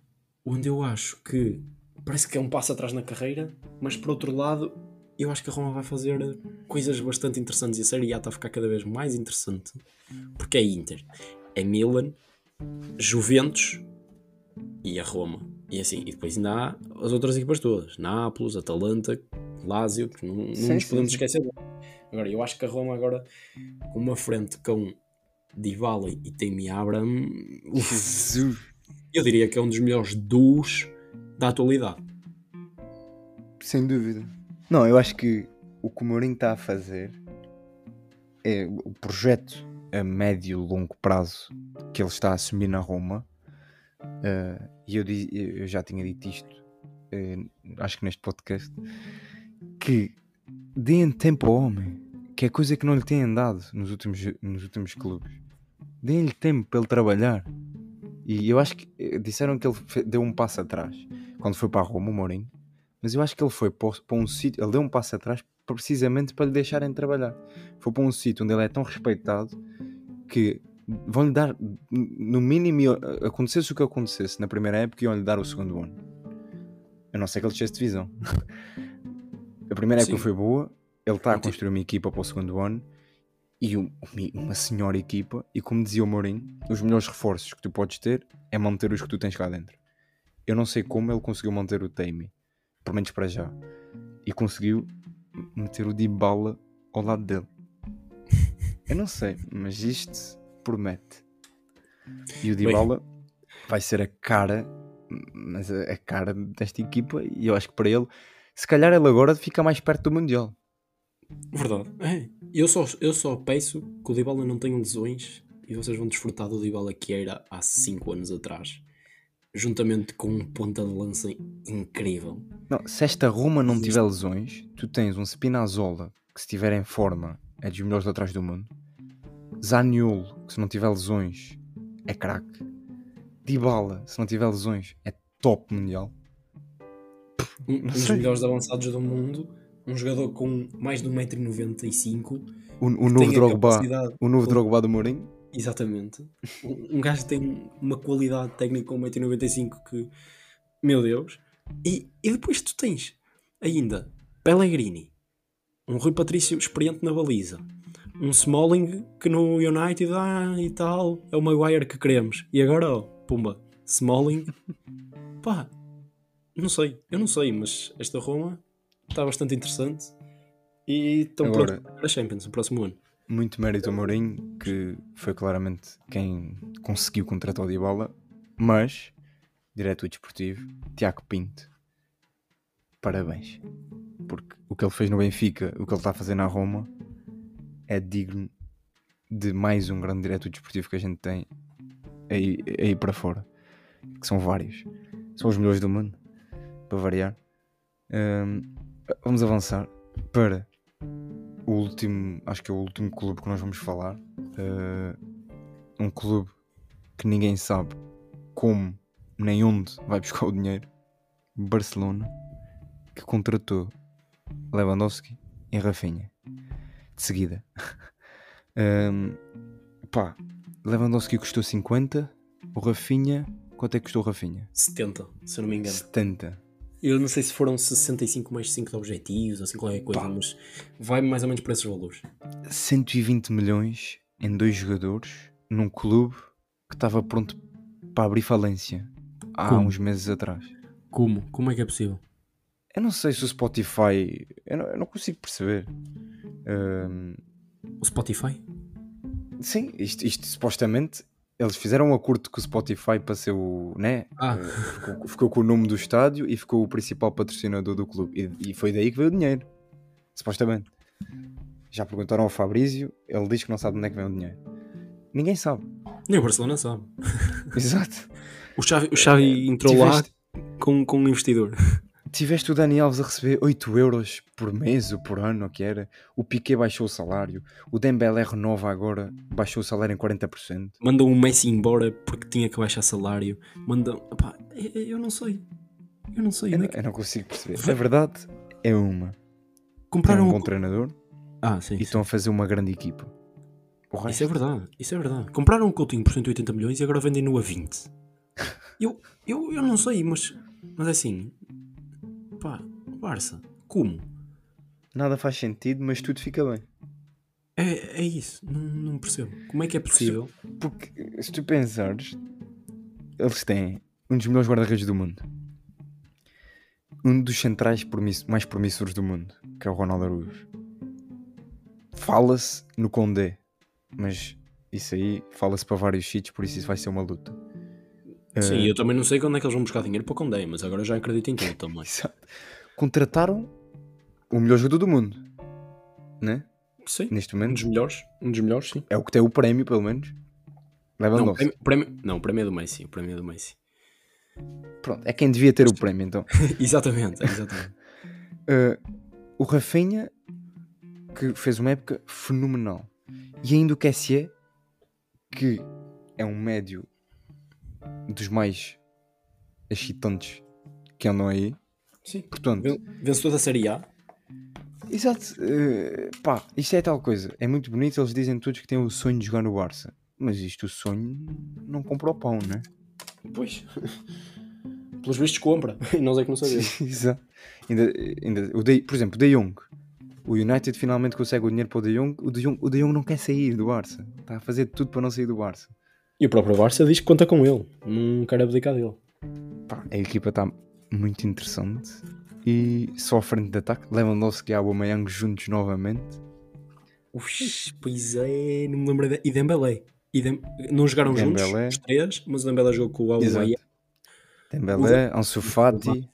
onde eu acho que parece que é um passo atrás na carreira, mas por outro lado, eu acho que a Roma vai fazer coisas bastante interessantes e a Série A está a ficar cada vez mais interessante porque é Inter, é Milan, Juventus e a Roma. E assim, e depois ainda há as outras equipas todas: Nápoles, Atalanta, Lazio, que não, não Sim, nos podemos sim. esquecer. Agora, eu acho que a Roma agora, com uma frente com Dybala e Temi Abraham, Jesus. Eu diria que é um dos melhores duos da atualidade. Sem dúvida. Não, eu acho que o que o Mourinho está a fazer é o projeto a médio e longo prazo que ele está a assumir na Roma. eh, e eu, eu já tinha dito isto, eh, acho que neste podcast, que deem tempo ao homem, que é coisa que não lhe têm dado nos últimos, nos últimos clubes. Deem-lhe tempo para ele trabalhar. E eu acho que eh, disseram que ele deu um passo atrás quando foi para a Roma, o Mourinho. Mas eu acho que ele foi para, um sítio, ele deu um passo atrás precisamente para lhe deixarem trabalhar. Foi para um sítio onde ele é tão respeitado que vão-lhe dar, no mínimo, ia- acontecesse o que acontecesse na primeira época, iam-lhe dar o segundo ano. A não ser que ele de divisão. a primeira época Sim. foi boa, ele está a construir uma equipa para o segundo ano e um- uma senhora equipa. E como dizia o Mourinho, os melhores reforços que tu podes ter é manter os que tu tens cá dentro. Eu não sei como ele conseguiu manter o Tammy, pelo menos para já, e conseguiu meter o Dybala ao lado dele. Eu não sei, mas isto promete. E o Dybala vai ser a cara, mas a, a cara desta equipa, e eu acho que para ele, se calhar ele agora fica mais perto do Mundial. Verdade. É. Eu, só, eu só peço que o Dybala não tenha lesões e vocês vão desfrutar do Dybala que era há 5 anos atrás. Juntamente com um ponta de lança incrível. Não, se esta Roma não tiver lesões, tu tens um Spinazzola que se estiver em forma é dos melhores atrás do mundo. Zaniolo, que se não tiver lesões, é craque. Dybala, se não tiver lesões, é top mundial. Um, um dos melhores avançados do mundo, um jogador com mais de 1,95m. O, o novo Drogba, capacidade- o novo Drogba do Mourinho. Exatamente. Um, um gajo que tem uma qualidade técnica com 1,95m que. Meu Deus. E, e depois tu tens ainda Pellegrini, um Rui Patrício experiente na baliza, um Smalling que no United ah, e tal, é o Maguire que queremos. E agora, ó, pumba, Smalling, pá, não sei, eu não sei, mas esta Roma está bastante interessante e estão Agora- prontos para a Champions no próximo ano. Muito mérito ao Mourinho, que foi claramente quem conseguiu contratar o Dybala, mas, direto desportivo, Tiago Pinto, parabéns. Porque o que ele fez no Benfica, o que ele está a fazer na Roma, é digno de mais um grande direto desportivo que a gente tem aí, aí para fora. Que são vários. São os melhores do mundo, para variar. Hum, vamos avançar para o último, acho que é o último clube que nós vamos falar. Uh, um clube que ninguém sabe como nem onde vai buscar o dinheiro. Barcelona, que contratou Lewandowski e Rafinha de seguida. Um, pá, Lewandowski custou 50, o Rafinha, quanto é que custou o Rafinha? 70, se eu não me engano. 70. Eu não sei se foram 65 mais 5 de objetivos ou assim qualquer coisa, Pá. mas vai mais ou menos para esses valores. 120 milhões em dois jogadores num clube que estava pronto para abrir falência há Como? uns meses atrás. Como? Como é que é possível? Eu não sei se o Spotify. Eu não, eu não consigo perceber. Ahm, O Spotify? sim, isto, isto supostamente. Eles fizeram um acordo com o Spotify para ser o. Né? Ah. Eh, ficou, ficou com o nome do estádio e ficou o principal patrocinador do clube. E, e foi daí que veio o dinheiro. Supostamente. Já perguntaram ao Fabrício, ele diz que não sabe onde é que vem o dinheiro. Ninguém sabe. Nem o Barcelona sabe. Exato. O Xavi, o Xavi entrou Tiveste- lá com, com um investidor. Tiveste o Dani Alves a receber 8 euros por mês ou por ano, o que era. O Piquet baixou o salário. O Dembélé renova agora, baixou o salário em 40%. Mandam o Messi embora porque tinha que baixar salário. Mandam. Eu, não sei. Eu não sei. Eu não, é que- eu não consigo perceber. A verdade é uma. Tem Compraram um um. bom treinador Ah, sim. e estão a fazer uma grande equipa. O Isso resto, é verdade, isso é verdade. Compraram um Coutinho por 180 milhões e agora vendem-no a 20. Eu, eu, eu não sei, mas, mas é assim. Pá, Barça, como? nada faz sentido, mas tudo fica bem. É, é isso, não, não percebo. Como é que é possível? Porque se tu pensares, eles têm um dos melhores guarda-redes do mundo. Um dos centrais mais promissores do mundo, que é o Ronaldo Araújo. Fala-se no Condé, mas isso aí fala-se para vários sítios, por isso isso vai ser uma luta. Sim, eu também não sei quando é que eles vão buscar dinheiro para o Condé, mas agora já acredito em tudo também. Exato. Contrataram o melhor jogador do mundo, né? Sim, Neste um momento dos melhores, um dos melhores, sim. é o que tem o prémio, pelo menos. Não, o Lewandowski. prémio, prémio- não, o prémio é do Messi, o prémio é do Messi. Pronto, é quem devia ter o prémio então. exatamente, exatamente. Uh, o Rafinha que fez uma época fenomenal e ainda o Kessié que é um médio dos mais excitantes que andam aí Sim. portanto, Ven- Vencedor da Série A. exato uh, pá, isto é tal coisa é muito bonito, eles dizem todos que têm o sonho de jogar no Barça mas isto o sonho não compra o pão, né? Pois. Pelos vistos compra. E nós é que não sabemos. Exato. Ainda, ainda, o de, por exemplo, o De Jong. O United finalmente consegue o dinheiro para o De Jong. O De Jong, o de Jong não quer sair do Barça. Está a fazer tudo para não sair do Barça. E o próprio Barça diz que conta com ele. Não quer abdicar dele. Pá, a equipa está muito interessante. E só à frente de ataque. Lewandowski e Aubameyang juntos novamente. Ux, pois é, não me lembro. De... E Dembélé. E Dem... Não jogaram Dembélé. juntos, os três, mas o Dembélé jogou com o Aubameyang. Dembélé, Ansu Fati. e,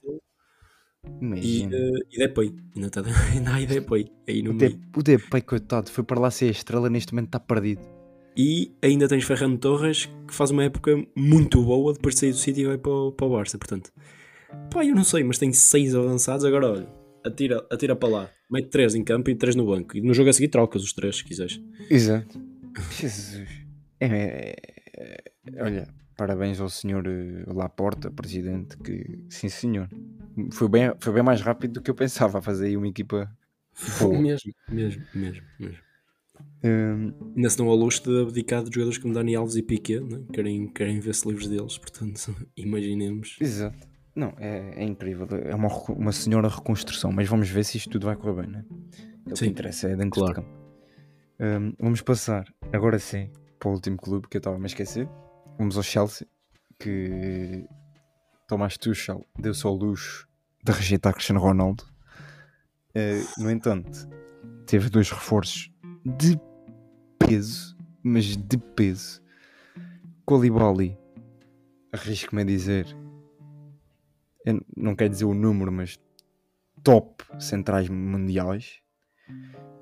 Imagina. uh, e Depay. Ainda, tá... ainda há Depay aí no O, meio. De, o Depay, coitado, foi para lá ser a estrela. Neste momento está perdido. E ainda tens Ferran Torres, que faz uma época muito boa depois de sair do City e vai para o, para o Barça. Portanto, pá, eu não sei, mas tem seis avançados. Agora, olha, atira, atira para lá. Mete três em campo e três no banco. E no jogo a seguir trocas os três, se quiseres. Exato. Jesus. É, é- é- olha, parabéns ao senhor eh, Laporta, presidente, que sim senhor. Foi bem, foi bem mais rápido do que eu pensava a fazer aí uma equipa boa. mesmo, mesmo, mesmo, mesmo. Ainda se não ao luxo de abdicar de jogadores como Dani Alves e Piquet, né? querem, querem ver-se livres deles, portanto, imaginemos. exato. Não, é, é incrível. É uma, uma senhora reconstrução, mas vamos ver se isto tudo vai correr bem, né? É o que interessa, é dentro claro. campo. Hum, vamos passar, agora sim, para o último clube que eu estava a me esquecer. Vamos ao Chelsea, que Tomás Tuchel deu-se ao luxo de rejeitar Cristiano Ronaldo. Eh, no entanto, teve dois reforços de peso, mas de peso. Colibali, arrisco-me a dizer, eu não quero dizer o número, mas top centrais mundiais.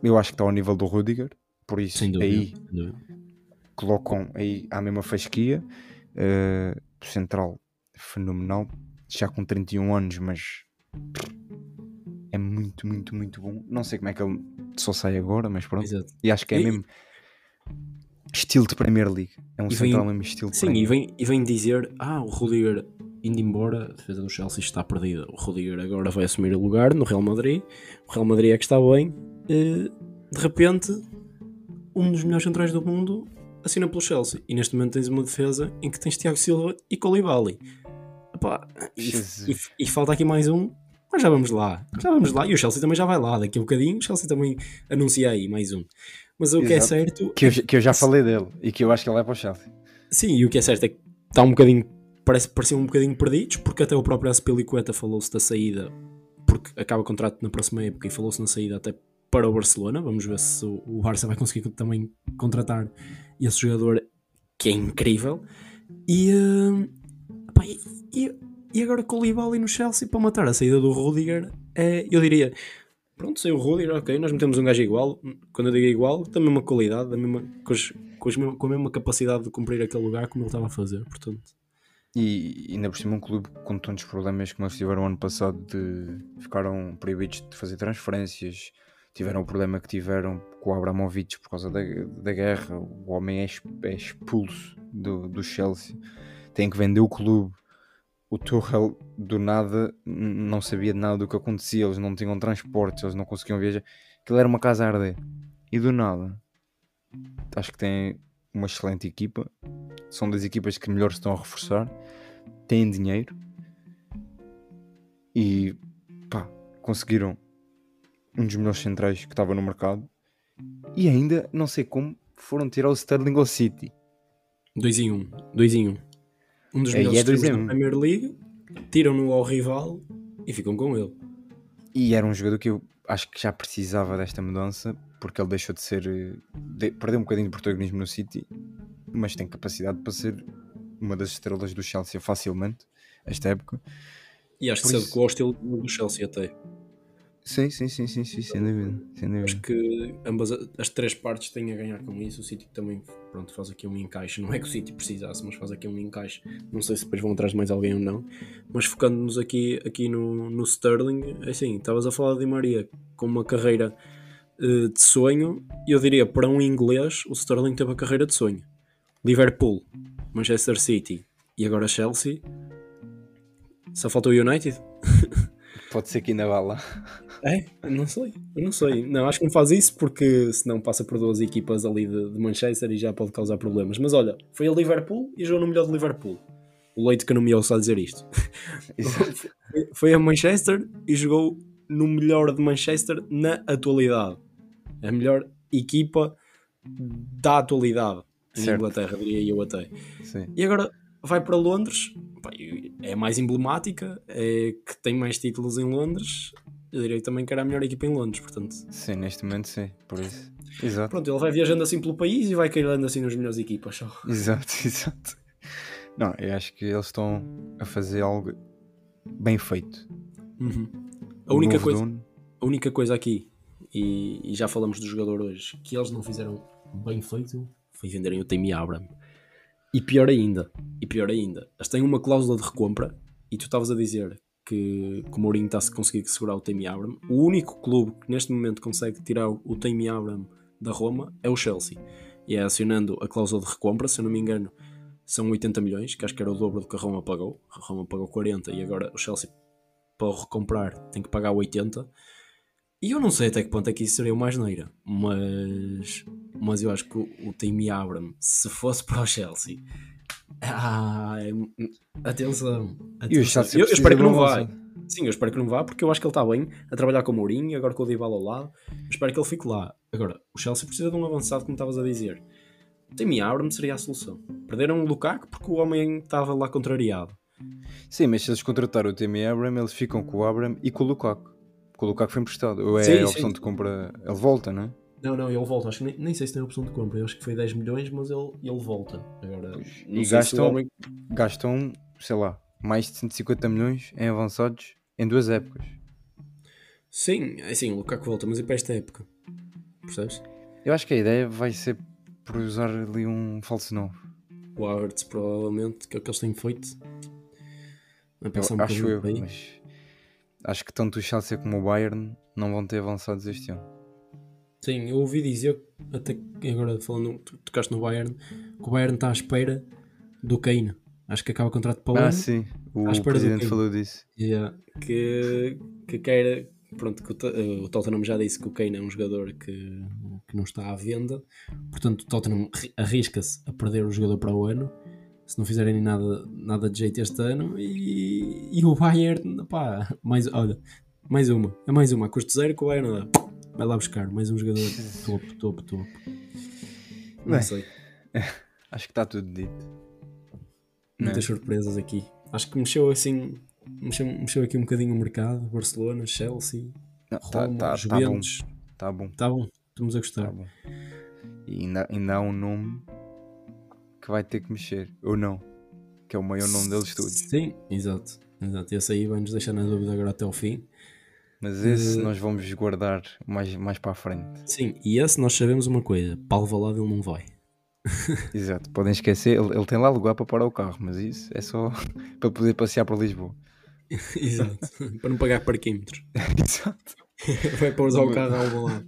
Eu acho que está ao nível do Rudiger, por isso dúvida. aí colocam aí à mesma fasquia. eh, central fenomenal, já com 31 anos, mas é muito, muito, muito bom. Não sei como é que ele só sai agora, mas pronto. Exato. E acho que é E- mesmo estilo de Premier League. É um E vem- central mesmo estilo de Sim, Premier e vem, e vem dizer: Ah, o Rudiger indo embora, a defesa do Chelsea está perdida. O Rudiger agora vai assumir o lugar no Real Madrid. O Real Madrid é que está bem. Eh, de repente, um dos melhores centrais do mundo assina pelo Chelsea. E neste momento tens uma defesa em que tens Tiago Silva e Koulibaly. Epá, e, e- e falta aqui mais um. Mas já vamos lá. Já vamos lá. E o Chelsea também já vai lá. Daqui a um bocadinho, o Chelsea também anuncia aí mais um. Mas o que é Exato. certo Que eu, já- que eu já falei dele e que eu acho que ele é para o Chelsea. Sim, e o que é certo é que está um bocadinho, parece pareciam um bocadinho perdidos, porque até o próprio Aspilicueta falou-se da saída, porque acaba o contrato na próxima época e falou-se na saída até para o Barcelona. Vamos ver se o o Barça vai conseguir também contratar esse jogador que é incrível. E, eh, pá, e, e- agora com o Koulibaly no Chelsea para matar a saída do Rudiger, é, eu diria. Pronto, saiu o Rudiger, ok, nós metemos um gajo igual, quando eu digo igual, da mesma qualidade, da mesma, com, com com a mesma capacidade de cumprir aquele lugar como ele estava a fazer, portanto. E ainda por cima um clube com tantos problemas como eles tiveram ano passado de ficaram proibidos de fazer transferências, tiveram o problema que tiveram com o Abramovich por causa da, da guerra, o homem é, é expulso do, do Chelsea, tem que vender o clube. O Tuchel do nada não sabia de nada do que acontecia, eles não tinham transportes, eles não conseguiam viajar, aquilo era uma casa a arder. E do nada, acho que tem uma excelente equipa, são das equipas que melhor estão a reforçar, têm dinheiro e pá, conseguiram um dos melhores centrais que estava no mercado e ainda, não sei como, foram tirar o Sterling ao City. 2 em 1. Um. 2 em 1. Um. Um dos melhores é em da. Premier League, tiram-no ao rival e ficam com ele. E era um jogador que eu acho que já precisava desta mudança porque ele deixou de ser. de- perdeu um bocadinho de protagonismo no City, mas tem capacidade para ser uma das estrelas do Chelsea facilmente, esta época. E acho que se isso- adequou ao estilo do Chelsea até. Sim, sim, sim, sim, sim sem dúvida. Sem dúvida. Acho que ambas as três partes têm a ganhar com isso. O City também pronto, faz aqui um encaixe. Não é que o City precisasse, mas faz aqui um encaixe. Não sei se depois vão atrás de mais alguém ou não. Mas focando-nos aqui, aqui no, no Sterling, é assim, estavas a falar de Maria com uma carreira eh, de sonho. Eu diria, para um inglês, o Sterling teve a carreira de sonho. Liverpool, Manchester City e agora Chelsea. Só falta o United? Pode ser que ainda vá lá. É? Eu Não sei, eu não sei. Não, acho que não faz isso porque senão passa por duas equipas ali de, de Manchester e já pode causar problemas. Mas olha, foi a Liverpool e jogou no melhor de Liverpool. O Leite que não me ouça a dizer isto. Foi- a Manchester e jogou no melhor de Manchester na atualidade. A melhor equipa da atualidade em Certo. Inglaterra, diria eu até. Sim. E agora vai para Londres, é mais emblemática, é que tem mais títulos em Londres. Eu diria também que era a melhor equipa em Londres, portanto. Sim, neste momento sim, por isso. Exato. Pronto, ele vai viajando assim pelo país e vai cairando assim nas melhores equipas. Só. Exato, exato. Não, eu acho que eles estão a fazer algo bem feito. Uhum. A, única coisa, dono, a única coisa aqui, e, e já falamos do jogador hoje, que eles não fizeram bem feito foi venderem o Tammy Abraham. E pior ainda, e pior ainda, eles têm uma cláusula de recompra e tu estavas a dizer que, que o Mourinho está a conseguir segurar o Tammy Abraham. O único clube que neste momento consegue tirar o Tammy Abraham da Roma é o Chelsea. E é acionando a cláusula de recompra, se eu não me engano, são 80 milhões, que acho que era o dobro do que a Roma pagou. A Roma pagou 40 e agora o Chelsea, para o recomprar, tem que pagar 80. E eu não sei até que ponto é que isso seria uma asneira, mas, mas eu acho que o, o Tammy Abraham, se fosse para o Chelsea, ah, é- atenção, o atenção. Eu, eu espero que não vá. Sim, eu espero que não vá, porque eu acho que ele está bem a trabalhar com o Mourinho e agora com o Dybala ao lado. Eu espero que ele fique lá. Agora, o Chelsea precisa de um avançado, como estavas a dizer. O Tammy Abraham seria a solução. Perderam o Lukaku porque o homem estava lá contrariado. Sim, mas se eles contratarem o Tammy Abraham, eles ficam com o Abraham e com o Lukaku. O Lukaku foi emprestado. Ou é Sim, a opção sim. de compra. Ele volta, não é? Não, não, ele volta. Acho que nem, nem sei se tem a opção de compra. Eu acho que foi 10 milhões, mas ele, ele volta. Agora, E se gastam- o homem... Gastam, sei lá, mais de 150 milhões em avançados em duas épocas. Sim, é assim, o Lukaku volta, mas é para esta época. Percebes? Eu acho que a ideia vai ser por usar ali um falso novo. O Havertz, provavelmente, que é o que eles têm feito. Eu, acho eu, aí. mas acho que tanto o Chelsea como o Bayern não vão ter avançados este ano. Sim, eu ouvi dizer, até agora falando, tu tocaste no Bayern, que o Bayern está à espera do Kane. Acho que acaba o contrato para o Ah, ano. sim, o presidente falou disso. Yeah, que, que quer. Pronto, que o, eh, o Tottenham já disse que o Kane é um jogador que, que não está à venda, portanto o Tottenham arri- arrisca-se a perder o jogador para o ano se não fizerem nada, nada de jeito este ano. E, e o Bayern, pá, mais, olha, mais uma, é mais uma, custo zero que o Bayern dá. vai lá buscar mais um jogador topo, topo, topo. Não Bem, sei, Acho que está tudo dito. muitas surpresas aqui. Acho que mexeu assim, mexeu, mexeu aqui um bocadinho o mercado. Barcelona, Chelsea. Não, Tá, Roma, tá, tá bom. Juventus. Tá bom. Tá bom, estamos a gostar. Tá bom. E ainda, ainda há um nome que vai ter que mexer. Ou não. Que é o maior nome deles todos. Sim, exato. exato. Esse aí vai-nos deixar na dúvida agora até ao fim. Mas esse Eh, nós vamos guardar mais, mais para a frente. Sim, e esse nós sabemos uma coisa: para Alvalade ele não vai. Exato. Podem esquecer. Ele, ele tem lá lugar para parar o carro. Mas isso é só para poder passear para Lisboa. exato. para não pagar parquímetros. Exato. vai para usar o carro a Alvalade.